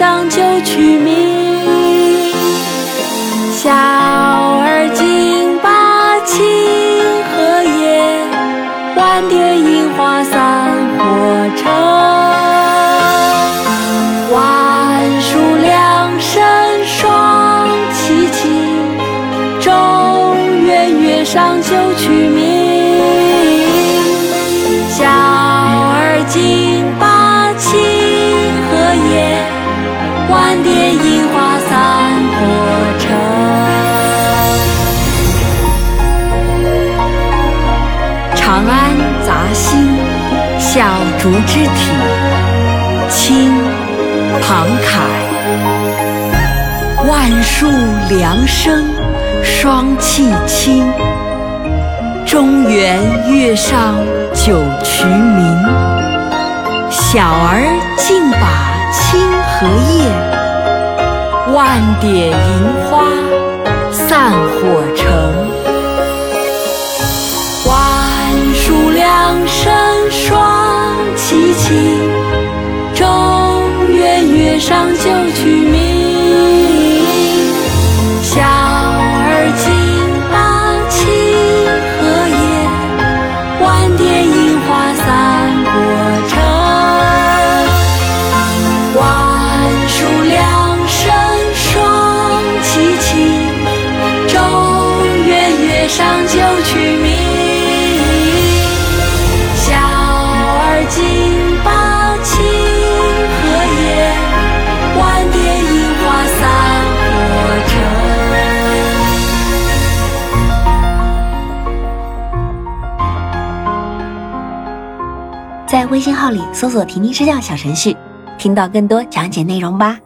上九曲鸣。小儿竞把青荷叶，万蝶樱花散火城。万树两声双齐鸣，中原月上九曲鸣。小儿竞长安杂兴，小竹之体，清，庞凯。万树凉声双气清，中原月上九曲明。小儿竞把青荷叶，万点银花散火上九曲鸣。小儿竞把青荷叶，万蝶樱花散火城。在微信号里搜索“婷婷支教”小程序，听到更多讲解内容吧。